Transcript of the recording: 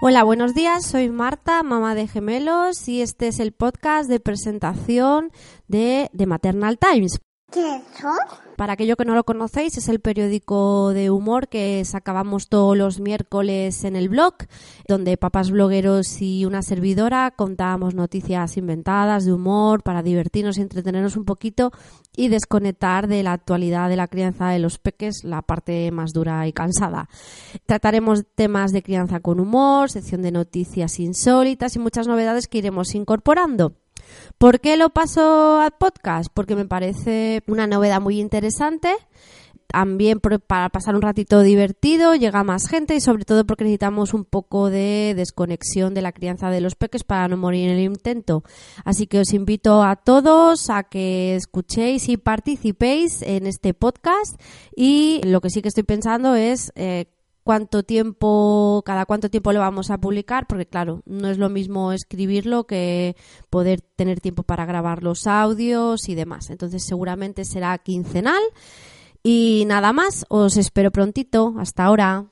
Hola, buenos días. Soy Marta, mamá de gemelos, y este es el podcast de presentación de, The Maternal Times. ¿Qué es eso? Para aquello que no lo conocéis, es el periódico de humor que sacábamos todos los miércoles en el blog, donde papás blogueros y una servidora contábamos noticias inventadas de humor para divertirnos y entretenernos un poquito y desconectar de la actualidad de la crianza de los peques, la parte más dura y cansada. Trataremos temas de crianza con humor, sección de noticias insólitas y muchas novedades que iremos incorporando. ¿Por qué lo paso al podcast? Porque me parece una novedad muy interesante. También para pasar un ratito divertido, llega más gente y sobre todo porque necesitamos un poco de desconexión de la crianza de los peques para no morir en el intento. Así que os invito a todos a que escuchéis y participéis en este podcast y lo que sí que estoy pensando es eh, cuánto tiempo, cada cuánto tiempo lo vamos a publicar, porque claro, no es lo mismo escribirlo que poder tener tiempo para grabar los audios y demás. Entonces seguramente será quincenal. Y nada más, os espero prontito. Hasta ahora.